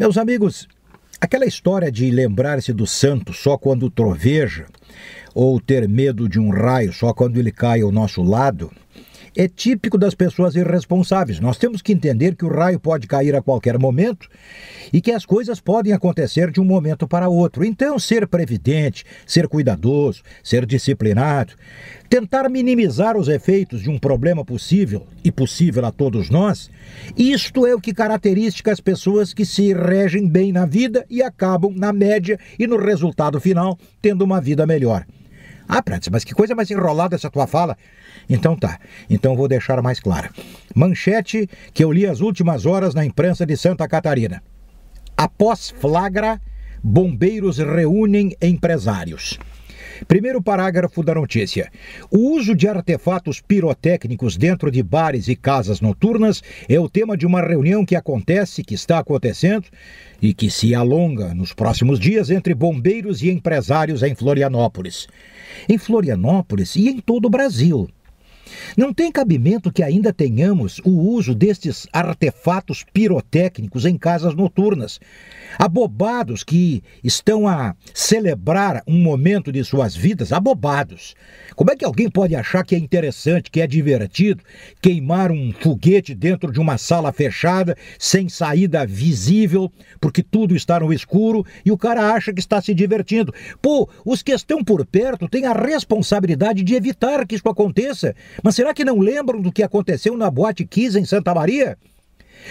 Meus amigos, aquela história de lembrar-se do santo só quando troveja, ou ter medo de um raio só quando ele cai ao nosso lado, é típico das pessoas irresponsáveis. Nós temos que entender que o raio pode cair a qualquer momento e que as coisas podem acontecer de um momento para outro. Então, ser previdente, ser cuidadoso, ser disciplinado, tentar minimizar os efeitos de um problema possível e possível a todos nós, isto é o que caracteriza as pessoas que se regem bem na vida e acabam, na média e no resultado final, tendo uma vida melhor. Ah, Prates, mas que coisa mais enrolada essa tua fala. Então tá, então vou deixar mais clara. Manchete que eu li as últimas horas na imprensa de Santa Catarina. Após flagra, bombeiros reúnem empresários. Primeiro parágrafo da notícia. O uso de artefatos pirotécnicos dentro de bares e casas noturnas é o tema de uma reunião que acontece, que está acontecendo e que se alonga nos próximos dias entre bombeiros e empresários em Florianópolis. Em Florianópolis e em todo o Brasil. Não tem cabimento que ainda tenhamos o uso destes artefatos pirotécnicos em casas noturnas. Abobados que estão a celebrar um momento de suas vidas, abobados. Como é que alguém pode achar que é interessante, que é divertido queimar um foguete dentro de uma sala fechada, sem saída visível, porque tudo está no escuro e o cara acha que está se divertindo? Pô, os que estão por perto têm a responsabilidade de evitar que isso aconteça. Mas será que não lembram do que aconteceu na Boate Kiss em Santa Maria?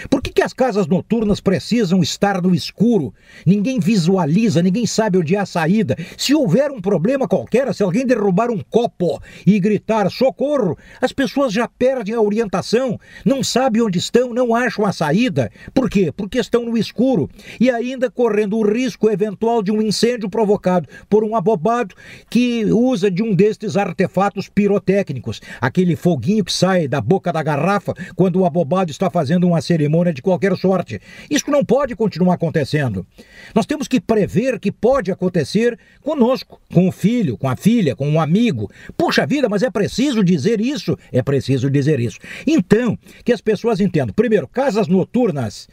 Por que, que as casas noturnas precisam estar no escuro? Ninguém visualiza, ninguém sabe onde é a saída. Se houver um problema qualquer, se alguém derrubar um copo e gritar socorro, as pessoas já perdem a orientação, não sabem onde estão, não acham a saída. Por quê? Porque estão no escuro e ainda correndo o risco eventual de um incêndio provocado por um abobado que usa de um destes artefatos pirotécnicos, aquele foguinho que sai da boca da garrafa quando o abobado está fazendo uma cerimônia cerimônia de qualquer sorte. Isso não pode continuar acontecendo. Nós temos que prever que pode acontecer conosco, com o filho, com a filha, com um amigo. Puxa vida, mas é preciso dizer isso? É preciso dizer isso. Então, que as pessoas entendam. Primeiro, casas noturnas.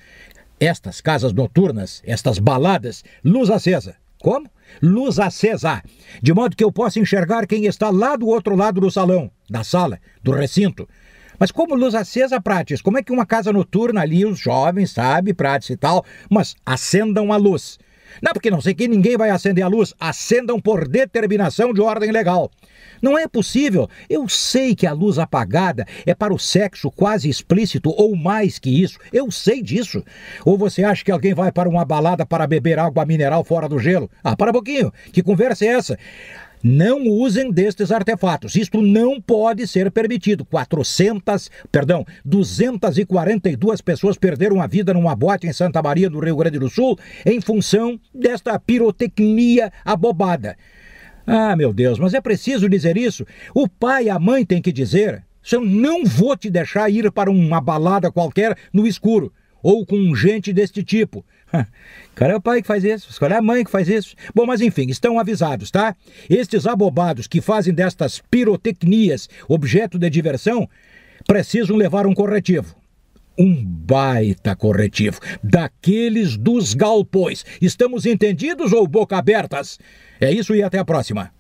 Estas casas noturnas, estas baladas, luz acesa. Como? Luz acesa, de modo que eu possa enxergar quem está lá do outro lado do salão, da sala, do recinto. Mas como luz acesa, Prates, como é que uma casa noturna ali, os jovens, sabe, Prates e tal, mas acendam a luz. Não, porque não sei que ninguém vai acender a luz. Acendam por determinação de ordem legal. Não é possível. Eu sei que a luz apagada é para o sexo quase explícito ou mais que isso. Eu sei disso. Ou você acha que alguém vai para uma balada para beber água mineral fora do gelo? Ah, para um pouquinho. Que conversa é essa? Não usem destes artefatos. Isto não pode ser permitido. 400, perdão, 242 pessoas perderam a vida numa boate em Santa Maria, no Rio Grande do Sul, em função desta pirotecnia abobada. Ah, meu Deus, mas é preciso dizer isso? O pai e a mãe têm que dizer. Eu não vou te deixar ir para uma balada qualquer no escuro ou com gente deste tipo. Cara, é o pai que faz isso, cara é a mãe que faz isso. Bom, mas enfim, estão avisados, tá? Estes abobados que fazem destas pirotecnias objeto de diversão precisam levar um corretivo. Um baita corretivo, daqueles dos galpões. Estamos entendidos ou boca abertas? É isso e até a próxima.